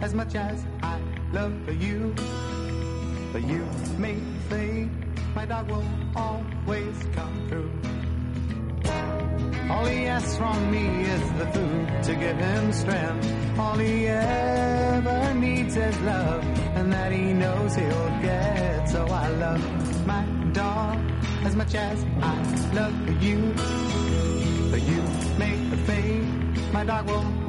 as much as I love you. But you may say my dog will always come through. All he asks from me is the food to give him strength. All he ever needs is love, and that he knows he'll get. So I love my dog as much as I love you. But you make the fade, my dog will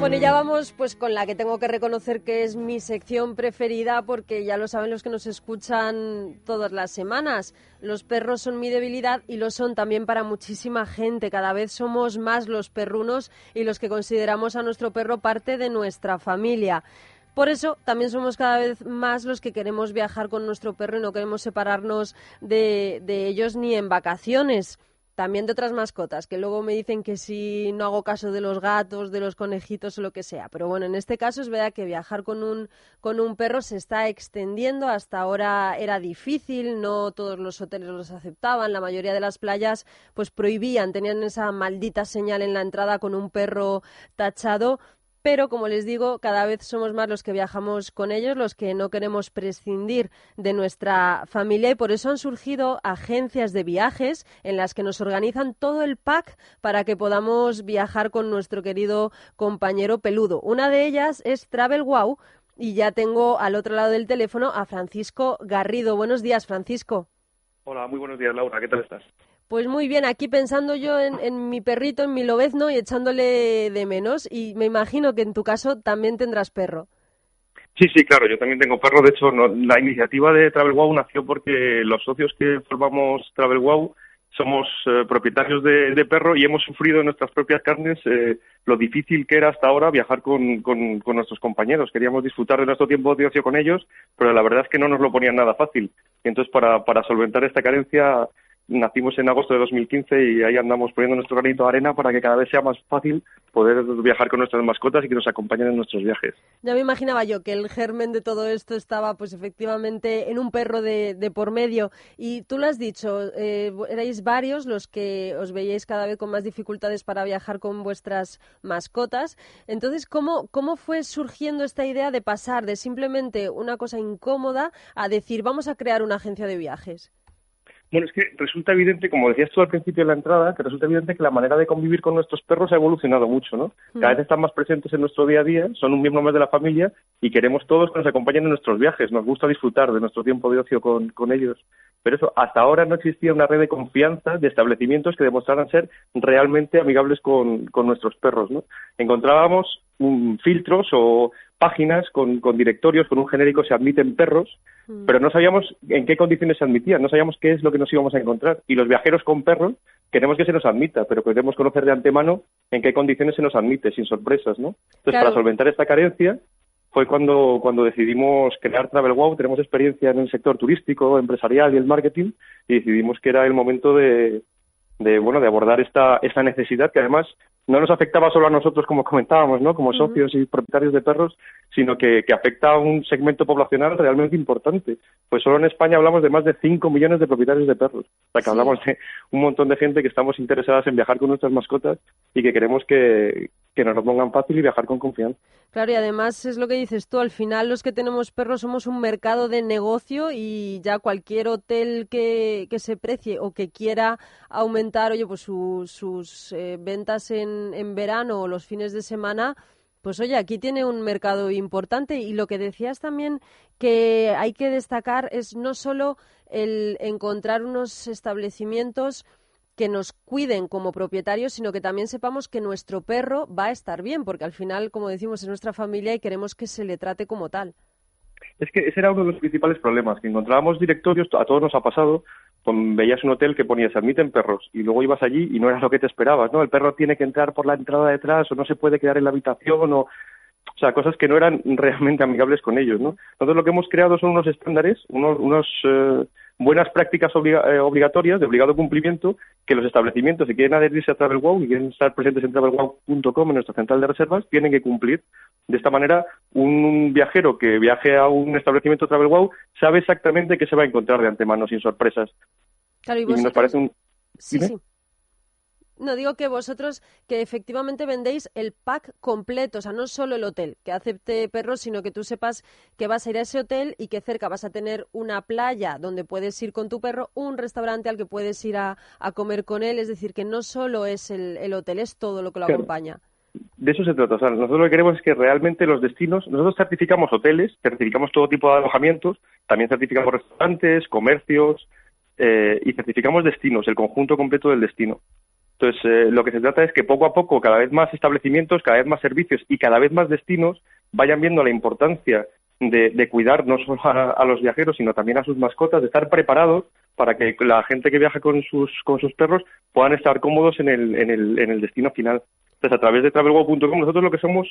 Bueno, ya vamos pues con la que tengo que reconocer que es mi sección preferida porque ya lo saben los que nos escuchan todas las semanas. Los perros son mi debilidad y lo son también para muchísima gente. Cada vez somos más los perrunos y los que consideramos a nuestro perro parte de nuestra familia. Por eso también somos cada vez más los que queremos viajar con nuestro perro y no queremos separarnos de, de ellos ni en vacaciones también de otras mascotas, que luego me dicen que si no hago caso de los gatos, de los conejitos o lo que sea. Pero bueno, en este caso es verdad que viajar con un, con un perro se está extendiendo. Hasta ahora era difícil, no todos los hoteles los aceptaban, la mayoría de las playas pues prohibían, tenían esa maldita señal en la entrada con un perro tachado pero como les digo, cada vez somos más los que viajamos con ellos, los que no queremos prescindir de nuestra familia y por eso han surgido agencias de viajes en las que nos organizan todo el pack para que podamos viajar con nuestro querido compañero peludo. Una de ellas es Travel Wow y ya tengo al otro lado del teléfono a Francisco Garrido. Buenos días, Francisco. Hola, muy buenos días, Laura. ¿Qué tal estás? Pues muy bien, aquí pensando yo en, en, mi perrito, en mi lobezno y echándole de menos. Y me imagino que en tu caso también tendrás perro. Sí, sí, claro, yo también tengo perro. De hecho, no, la iniciativa de Travel Wow nació porque los socios que formamos Travel Wow somos eh, propietarios de, de, perro y hemos sufrido en nuestras propias carnes eh, lo difícil que era hasta ahora viajar con, con, nuestros compañeros. Queríamos disfrutar de nuestro tiempo de ocio con ellos, pero la verdad es que no nos lo ponían nada fácil. Y entonces, para, para solventar esta carencia, nacimos en agosto de 2015 y ahí andamos poniendo nuestro granito de arena para que cada vez sea más fácil poder viajar con nuestras mascotas y que nos acompañen en nuestros viajes. Ya me imaginaba yo que el germen de todo esto estaba pues efectivamente en un perro de, de por medio y tú lo has dicho, eh, erais varios los que os veíais cada vez con más dificultades para viajar con vuestras mascotas. Entonces, ¿cómo, cómo fue surgiendo esta idea de pasar de simplemente una cosa incómoda a decir vamos a crear una agencia de viajes? Bueno, es que resulta evidente, como decías tú al principio de la entrada, que resulta evidente que la manera de convivir con nuestros perros ha evolucionado mucho, ¿no? Cada vez están más presentes en nuestro día a día, son un miembro más de la familia y queremos todos que nos acompañen en nuestros viajes. Nos gusta disfrutar de nuestro tiempo de ocio con, con ellos. Pero eso, hasta ahora no existía una red de confianza de establecimientos que demostraran ser realmente amigables con, con nuestros perros, ¿no? Encontrábamos um, filtros o páginas con, con, directorios, con un genérico se admiten perros, mm. pero no sabíamos en qué condiciones se admitían, no sabíamos qué es lo que nos íbamos a encontrar. Y los viajeros con perros queremos que se nos admita, pero queremos conocer de antemano en qué condiciones se nos admite, sin sorpresas, ¿no? Entonces, claro. para solventar esta carencia, fue cuando, cuando decidimos crear Travel Wow. Tenemos experiencia en el sector turístico, empresarial y el marketing, y decidimos que era el momento de, de bueno de abordar esta esta necesidad que además no nos afectaba solo a nosotros como comentábamos no como socios y propietarios de perros sino que, que, afecta a un segmento poblacional realmente importante. Pues solo en España hablamos de más de 5 millones de propietarios de perros. O sea que sí. hablamos de un montón de gente que estamos interesadas en viajar con nuestras mascotas y que queremos que, que nos lo pongan fácil y viajar con confianza. Claro, y además es lo que dices tú, al final los que tenemos perros somos un mercado de negocio y ya cualquier hotel que, que se precie o que quiera aumentar, oye, pues su, sus eh, ventas en, en verano o los fines de semana, pues oye, aquí tiene un mercado importante y lo que decías también que hay que destacar es no solo el encontrar unos establecimientos que nos cuiden como propietarios, sino que también sepamos que nuestro perro va a estar bien, porque al final, como decimos, es nuestra familia y queremos que se le trate como tal. Es que ese era uno de los principales problemas, que encontrábamos directorios, a todos nos ha pasado, veías un hotel que ponía se admiten perros y luego ibas allí y no era lo que te esperabas, ¿no? El perro tiene que entrar por la entrada detrás o no se puede quedar en la habitación o o sea, cosas que no eran realmente amigables con ellos, ¿no? Nosotros lo que hemos creado son unos estándares, unos, unos eh, buenas prácticas eh, obligatorias de obligado cumplimiento que los establecimientos, si quieren adherirse a TravelWow y quieren estar presentes en travelwow.com, en nuestra central de reservas, tienen que cumplir. De esta manera, un, viajero que viaje a un establecimiento TravelWow sabe exactamente qué se va a encontrar de antemano, sin sorpresas. Claro, y, nos parece un... Sí, sí. No, digo que vosotros que efectivamente vendéis el pack completo, o sea, no solo el hotel que acepte perros, sino que tú sepas que vas a ir a ese hotel y que cerca vas a tener una playa donde puedes ir con tu perro, un restaurante al que puedes ir a, comer con él, es decir, que no solo es el, hotel, es todo lo que lo acompaña. De eso se trata. O sea, nosotros lo que queremos es que realmente los destinos, nosotros certificamos hoteles, certificamos todo tipo de alojamientos, también certificamos restaurantes, comercios eh, y certificamos destinos, el conjunto completo del destino. Entonces, eh, lo que se trata es que poco a poco cada vez más establecimientos, cada vez más servicios y cada vez más destinos vayan viendo la importancia de, cuidar no solo a, los viajeros, sino también a sus mascotas, de estar preparados para que la gente que viaja con sus, con sus perros puedan estar cómodos en el, en el, en el destino final. Entonces, a través de travelgo.com nosotros lo que somos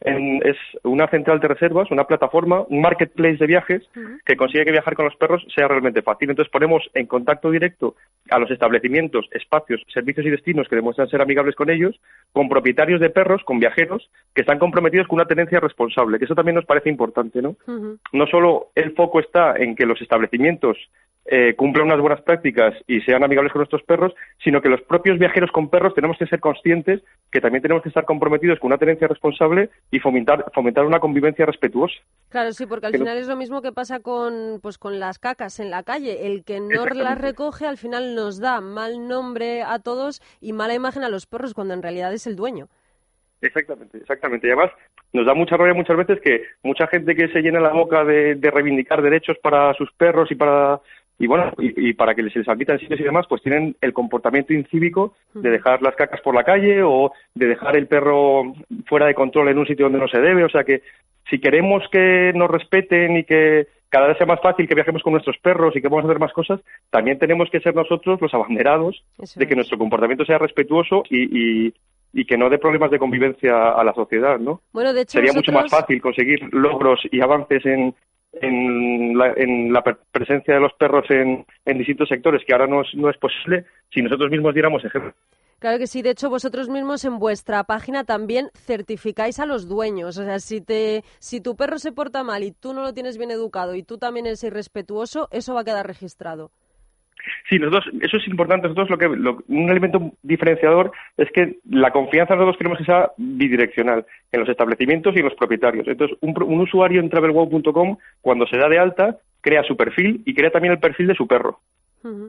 es una central de reservas, una plataforma, un marketplace de viajes que consigue que viajar con los perros sea realmente fácil. Entonces ponemos en contacto directo a los establecimientos, espacios, servicios y destinos que demuestran ser amigables con ellos, con propietarios de perros, con viajeros que están comprometidos con una tenencia responsable, que eso también nos parece importante, ¿no? No solo el foco está en que los establecimientos eh, cumplan unas buenas prácticas y sean amigables con nuestros perros, sino que los propios viajeros con perros tenemos que ser conscientes que también tenemos que estar comprometidos con una tenencia responsable y fomentar, fomentar una convivencia respetuosa. Claro, sí, porque al final es lo mismo que pasa con, pues, con las cacas en la calle. El que no las recoge al final nos da mal nombre a todos y mala imagen a los perros cuando en realidad es el dueño. Exactamente, exactamente. Y además nos da mucha rabia muchas veces que mucha gente que se llena la boca de reivindicar derechos para sus perros y para y bueno, y, para que se les admitan sitios y demás, pues tienen el comportamiento incívico de dejar las cacas por la calle o de dejar el perro fuera de control en un sitio donde no se debe. O sea que si queremos que nos respeten y que cada vez sea más fácil que viajemos con nuestros perros y que vamos a hacer más cosas, también tenemos que ser nosotros los abanderados de que nuestro comportamiento sea respetuoso y, y, que no dé problemas de convivencia a la sociedad, ¿no? Bueno, de hecho, Sería mucho más fácil conseguir logros y avances en, en la, en la presencia de los perros en, en distintos sectores, que ahora no es, no es posible si nosotros mismos diéramos ejemplo. Claro que sí, de hecho vosotros mismos en vuestra página también certificáis a los dueños, o sea, si te si tu perro se porta mal y tú no lo tienes bien educado y tú también eres irrespetuoso, eso va a quedar registrado. Sí, nosotros, eso es importante. Nosotros lo que, un elemento diferenciador es que la confianza nosotros queremos que sea bidireccional en los establecimientos y en los propietarios. Entonces, un, usuario en travelwow.com, cuando se da de alta, crea su perfil y crea también el perfil de su perro.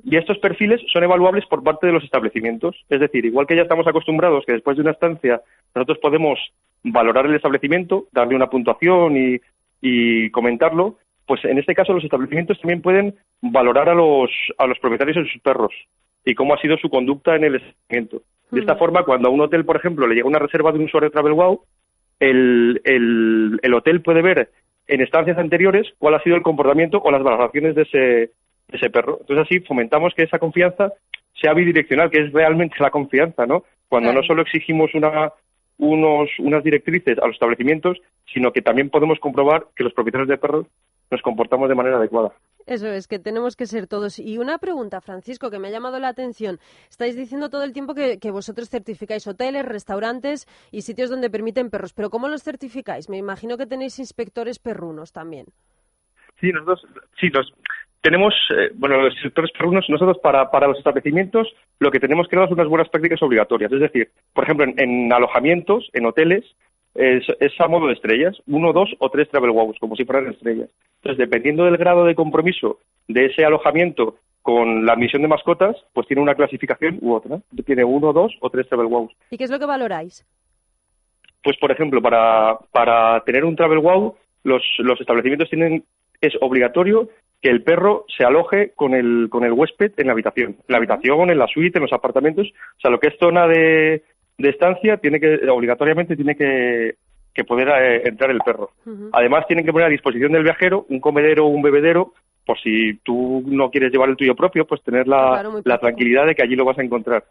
Y estos perfiles son evaluables por parte de los establecimientos. Es decir, igual que ya estamos acostumbrados que después de una estancia nosotros podemos valorar el establecimiento, darle una puntuación y comentarlo, pues en este caso los establecimientos también pueden valorar a los, a los propietarios de sus perros y cómo ha sido su conducta en el establecimiento. De esta forma, cuando a un hotel, por ejemplo, le llega una reserva de un usuario de TravelWow, el, el, el hotel puede ver en estancias anteriores cuál ha sido el comportamiento o las valoraciones de ese, de ese perro. Entonces así fomentamos que esa confianza sea bidireccional, que es realmente la confianza, ¿no? Cuando no solo exigimos una, unos, unas directrices a los establecimientos, sino que también podemos comprobar que los propietarios de perros nos comportamos de manera adecuada. Eso es, que tenemos que ser todos. Y una pregunta, Francisco, que me ha llamado la atención. Estáis diciendo todo el tiempo que, vosotros certificáis hoteles, restaurantes y sitios donde permiten perros, pero ¿cómo los certificáis? Me imagino que tenéis inspectores perrunos también. Sí, nosotros, sí, tenemos, eh, bueno, los inspectores perrunos, nosotros para, para los establecimientos lo que tenemos que dar son unas buenas prácticas obligatorias. Es decir, por ejemplo, en alojamientos, en hoteles, es, a modo de estrellas, uno, dos o tres travel wows, como si fueran estrellas. Entonces, dependiendo del grado de compromiso de ese alojamiento con la admisión de mascotas, pues tiene una clasificación u otra. Tiene uno, dos o tres travel wows. ¿Y qué es lo que valoráis? Pues, por ejemplo, para, para tener un travel wow, los, los establecimientos tienen, es obligatorio que el perro se aloje con el, con el huésped en la habitación. En la habitación, en la suite, en los apartamentos. O sea, lo que es zona de, de estancia tiene que obligatoriamente tiene que, poder eh, entrar el perro. Además tienen que poner a disposición del viajero un comedero o un bebedero por si tú no quieres llevar el tuyo propio, pues tener la, la tranquilidad de que allí lo vas a encontrar.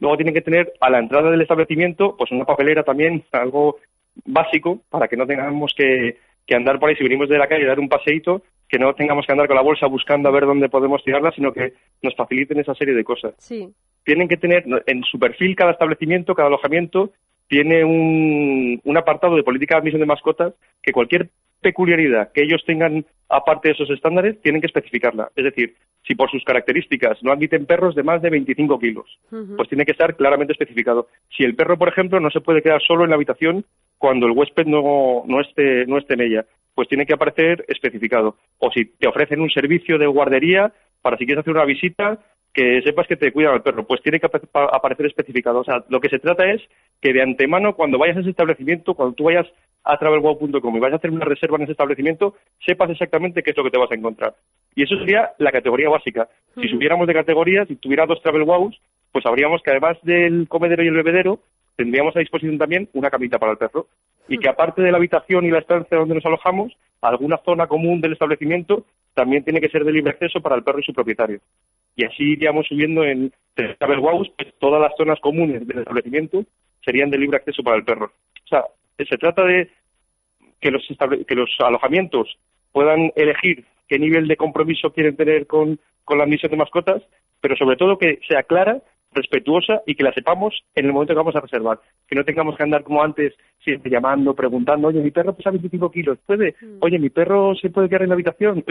Luego tienen que tener a la entrada del establecimiento pues una papelera también, algo básico, para que no tengamos que, que andar por ahí si venimos de la calle dar un paseíto, que no tengamos que andar con la bolsa buscando a ver dónde podemos tirarla, sino que nos faciliten esa serie de cosas. Sí. Tienen que tener en su perfil cada establecimiento, cada alojamiento, tiene un, un apartado de política de admisión de mascotas que cualquier peculiaridad que ellos tengan aparte de esos estándares tienen que especificarla. Es decir, si por sus características no admiten perros de más de 25 kilos, pues tiene que estar claramente especificado. Si el perro, por ejemplo, no se puede quedar solo en la habitación cuando el huésped no, no, esté, no esté en ella, pues tiene que aparecer especificado. O si te ofrecen un servicio de guardería para si quieres hacer una visita, que sepas que te cuidan al perro, pues tiene que aparecer especificado. O sea, lo que se trata es que de antemano, cuando vayas a ese establecimiento, cuando tú vayas a travelwow.com y vayas a hacer una reserva en ese establecimiento, sepas exactamente qué es lo que te vas a encontrar. Y eso sería la categoría básica. Si subiéramos de categorías, si tuviera dos travelwows, pues sabríamos que además del comedero y el bebedero, tendríamos a disposición también una camita para el perro. Y que aparte de la habitación y la estancia donde nos alojamos, alguna zona común del establecimiento también tiene que ser de libre acceso para el perro y su propietario y así iríamos subiendo en Travel pues todas las zonas comunes del establecimiento serían de libre acceso para el perro. O sea, se trata de que los, que los alojamientos puedan elegir qué nivel de compromiso quieren tener con, con la admisión de mascotas, pero sobre todo que sea clara, respetuosa y que la sepamos en el momento que vamos a reservar. Que no tengamos que andar como antes, siempre llamando, preguntando, oye, mi perro pesa 25 kilos, ¿puede? Mm. Oye, mi perro se puede quedar en la habitación.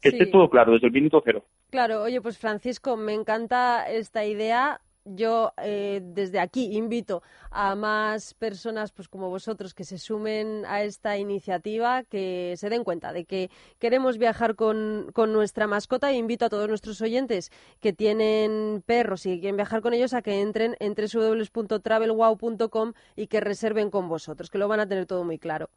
Que esté todo claro desde el minuto cero. Claro, oye, pues Francisco, me encanta esta idea yo eh, desde aquí invito a más personas pues como vosotros que se sumen a esta iniciativa, que se den cuenta de que queremos viajar con, con nuestra mascota e invito a todos nuestros oyentes que tienen perros y quieren viajar con ellos a que entren en www.travelwow.com y que reserven con vosotros, que lo van a tener todo muy claro.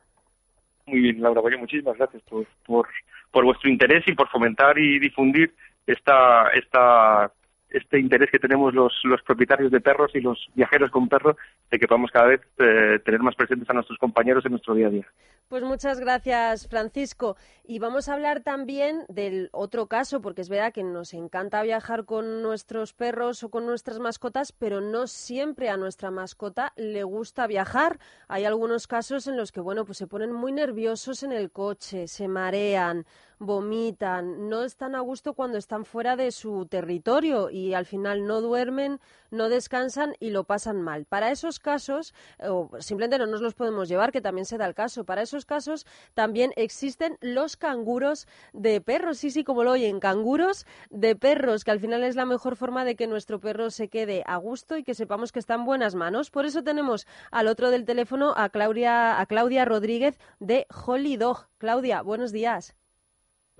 Muy bien, Laura. muchísimas gracias por, por, por vuestro interés y por fomentar y difundir esta, esta este interés que tenemos los, los propietarios de perros y los viajeros con perros de que podamos cada vez eh, tener más presentes a nuestros compañeros en nuestro día a día. Pues muchas gracias, Francisco. Y vamos a hablar también del otro caso, porque es verdad que nos encanta viajar con nuestros perros o con nuestras mascotas, pero no siempre a nuestra mascota le gusta viajar. Hay algunos casos en los que, bueno, pues se ponen muy nerviosos en el coche, se marean, vomitan, no están a gusto cuando están fuera de su territorio y al final no duermen, no descansan y lo pasan mal. Para esos casos, o simplemente no nos los podemos llevar, que también se da el caso, para esos casos también existen los canguros de perros, sí, sí, como lo oyen, canguros de perros, que al final es la mejor forma de que nuestro perro se quede a gusto y que sepamos que está en buenas manos. Por eso tenemos al otro del teléfono a Claudia, a Claudia Rodríguez de Holy Dog. Claudia, buenos días.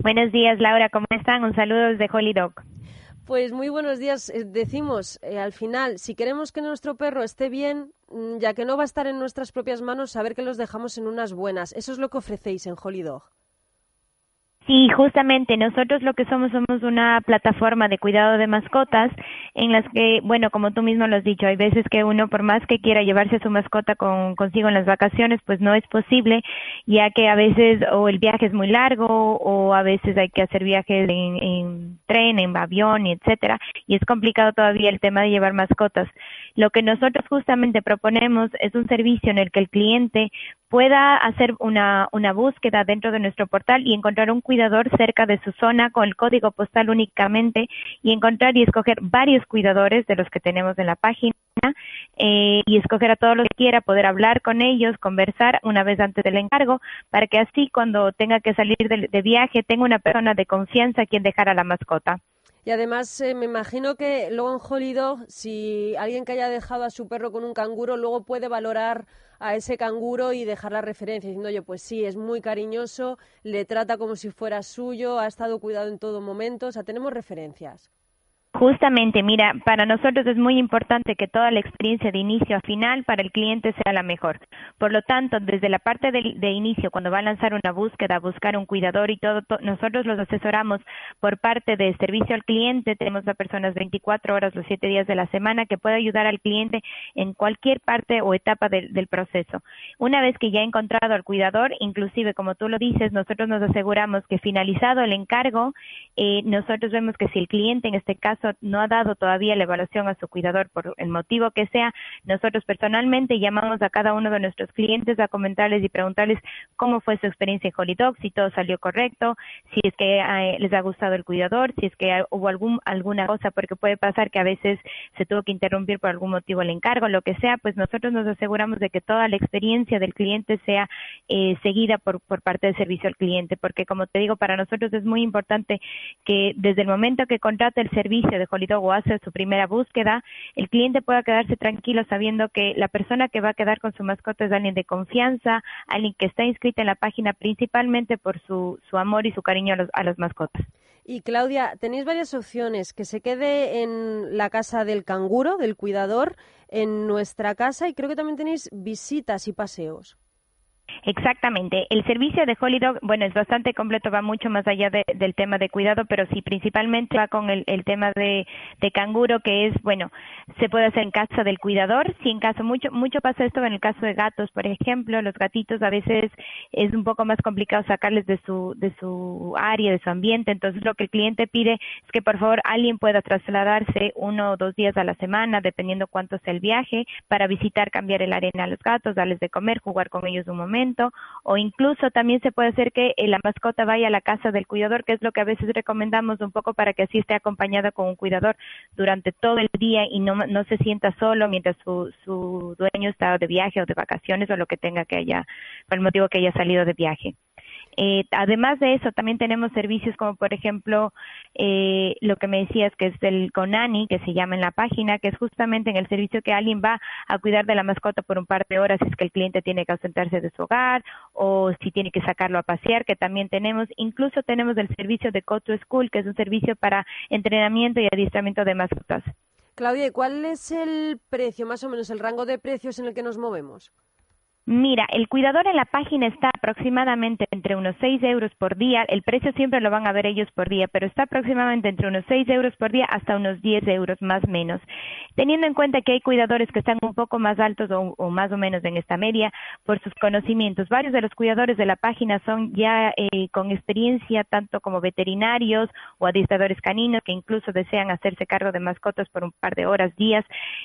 Buenos días, Laura. ¿Cómo están? Un saludo desde Holy Dog. Pues muy buenos días. Eh, decimos, eh, al final, si queremos que nuestro perro esté bien, mm, ya que no va a estar en nuestras propias manos, saber que los dejamos en unas buenas. Eso es lo que ofrecéis en Holy Dog. Sí, justamente nosotros lo que somos somos una plataforma de cuidado de mascotas en las que, bueno, como tú mismo lo has dicho, hay veces que uno por más que quiera llevarse a su mascota con, consigo en las vacaciones, pues no es posible, ya que a veces o el viaje es muy largo o a veces hay que hacer viajes en, en tren, en avión, etcétera, y es complicado todavía el tema de llevar mascotas. Lo que nosotros justamente proponemos es un servicio en el que el cliente pueda hacer una, una búsqueda dentro de nuestro portal y encontrar un cuidador cerca de su zona con el código postal únicamente y encontrar y escoger varios cuidadores de los que tenemos en la página eh, y escoger a todos los que quiera, poder hablar con ellos, conversar una vez antes del encargo, para que así cuando tenga que salir de, de viaje tenga una persona de confianza a quien dejar a la mascota. Y además eh, me imagino que luego en Holido, si alguien que haya dejado a su perro con un canguro, luego puede valorar a ese canguro y dejar la referencia diciendo, oye, pues sí, es muy cariñoso, le trata como si fuera suyo, ha estado cuidado en todo momento, o sea, tenemos referencias. Justamente, mira, para nosotros es muy importante que toda la experiencia de inicio a final para el cliente sea la mejor. Por lo tanto, desde la parte de, inicio, cuando va a lanzar una búsqueda, buscar un cuidador y todo, nosotros los asesoramos por parte de servicio al cliente. Tenemos a personas 24 horas los 7 días de la semana que puede ayudar al cliente en cualquier parte o etapa del proceso. Una vez que ya ha encontrado al cuidador, inclusive como tú lo dices, nosotros nos aseguramos que finalizado el encargo, eh, nosotros vemos que si el cliente en este caso no ha dado todavía la evaluación a su cuidador por el motivo que sea, nosotros personalmente llamamos a cada uno de nuestros clientes a comentarles y preguntarles cómo fue su experiencia en Holidog, si todo salió correcto, si es que eh, les ha gustado el cuidador, si es que hubo algún, alguna cosa, porque puede pasar que a veces se tuvo que interrumpir por algún motivo el encargo, lo que sea, pues nosotros nos aseguramos de que toda la experiencia del cliente sea eh, seguida por, por parte del servicio al cliente, porque como te digo, para nosotros es muy importante que desde el momento que contrata el servicio de Holidog o hace su primera búsqueda, el cliente pueda quedarse tranquilo sabiendo que la persona que va a quedar con su mascota es alguien de confianza, alguien que está inscrita en la página principalmente por su, su amor y su cariño a, los, a las mascotas. Y Claudia, tenéis varias opciones, que se quede en la casa del canguro, del cuidador, en nuestra casa y creo que también tenéis visitas y paseos. Exactamente. El servicio de Holidog, bueno, es bastante completo, va mucho más allá del tema de cuidado, pero sí principalmente va con el, tema de, canguro, que es, bueno, se puede hacer en casa del cuidador. Si en caso, mucho, mucho pasa esto en el caso de gatos, por ejemplo, los gatitos a veces es un poco más complicado sacarles de su, de su área, de su ambiente. Entonces, lo que el cliente pide es que por favor alguien pueda trasladarse uno o dos días a la semana, dependiendo cuánto sea el viaje, para visitar, cambiar el arena a los gatos, darles de comer, jugar con ellos un momento o incluso también se puede hacer que eh, la mascota vaya a la casa del cuidador, que es lo que a veces recomendamos un poco para que así esté acompañada con un cuidador durante todo el día y no, no se sienta solo mientras su, su dueño está de viaje o de vacaciones o lo que tenga que haya, por el motivo que haya salido de viaje. Eh, además de eso, también tenemos servicios como, por ejemplo, eh, lo que me decías que es el Conani, que se llama en la página, que es justamente en el servicio que alguien va a cuidar de la mascota por un par de horas si es que el cliente tiene que ausentarse de su hogar o si tiene que sacarlo a pasear, que también tenemos. Incluso tenemos el servicio de Go to School, que es un servicio para entrenamiento y adiestramiento de mascotas. Claudia, ¿y cuál es el precio, más o menos, el rango de precios en el que nos movemos? Mira, el cuidador en la página está aproximadamente entre unos 6 euros por día. El precio siempre lo van a ver ellos por día, pero está aproximadamente entre unos 6 euros por día hasta unos 10 euros más o menos. Teniendo en cuenta que hay cuidadores que están un poco más altos o, más o menos en esta media por sus conocimientos. Varios de los cuidadores de la página son ya eh, con experiencia tanto como veterinarios o adiestradores caninos que incluso desean hacerse cargo de mascotas por un par de horas, días,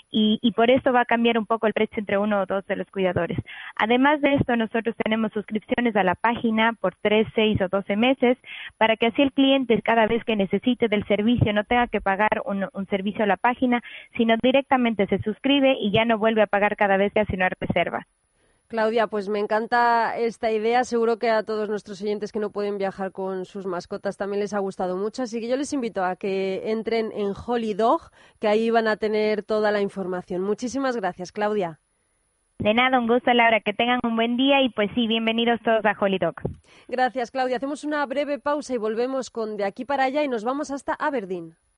y, y por esto va a cambiar un poco el precio entre uno o dos de los cuidadores. Además de esto, nosotros tenemos suscripciones a la página por tres, seis o doce meses para que así el cliente cada vez que necesite del servicio no tenga que pagar un, servicio a la página, sino directamente se suscribe y ya no vuelve a pagar cada vez que hace una reserva. Claudia, pues me encanta esta idea. Seguro que a todos nuestros oyentes que no pueden viajar con sus mascotas también les ha gustado mucho. Así que yo les invito a que entren en Holy Dog, que ahí van a tener toda la información. Muchísimas gracias, Claudia. De nada, un gusto, Laura. Que tengan un buen día y pues sí, bienvenidos todos a Holy Talk. Gracias, Claudia. Hacemos una breve pausa y volvemos con De aquí para allá y nos vamos hasta Aberdeen.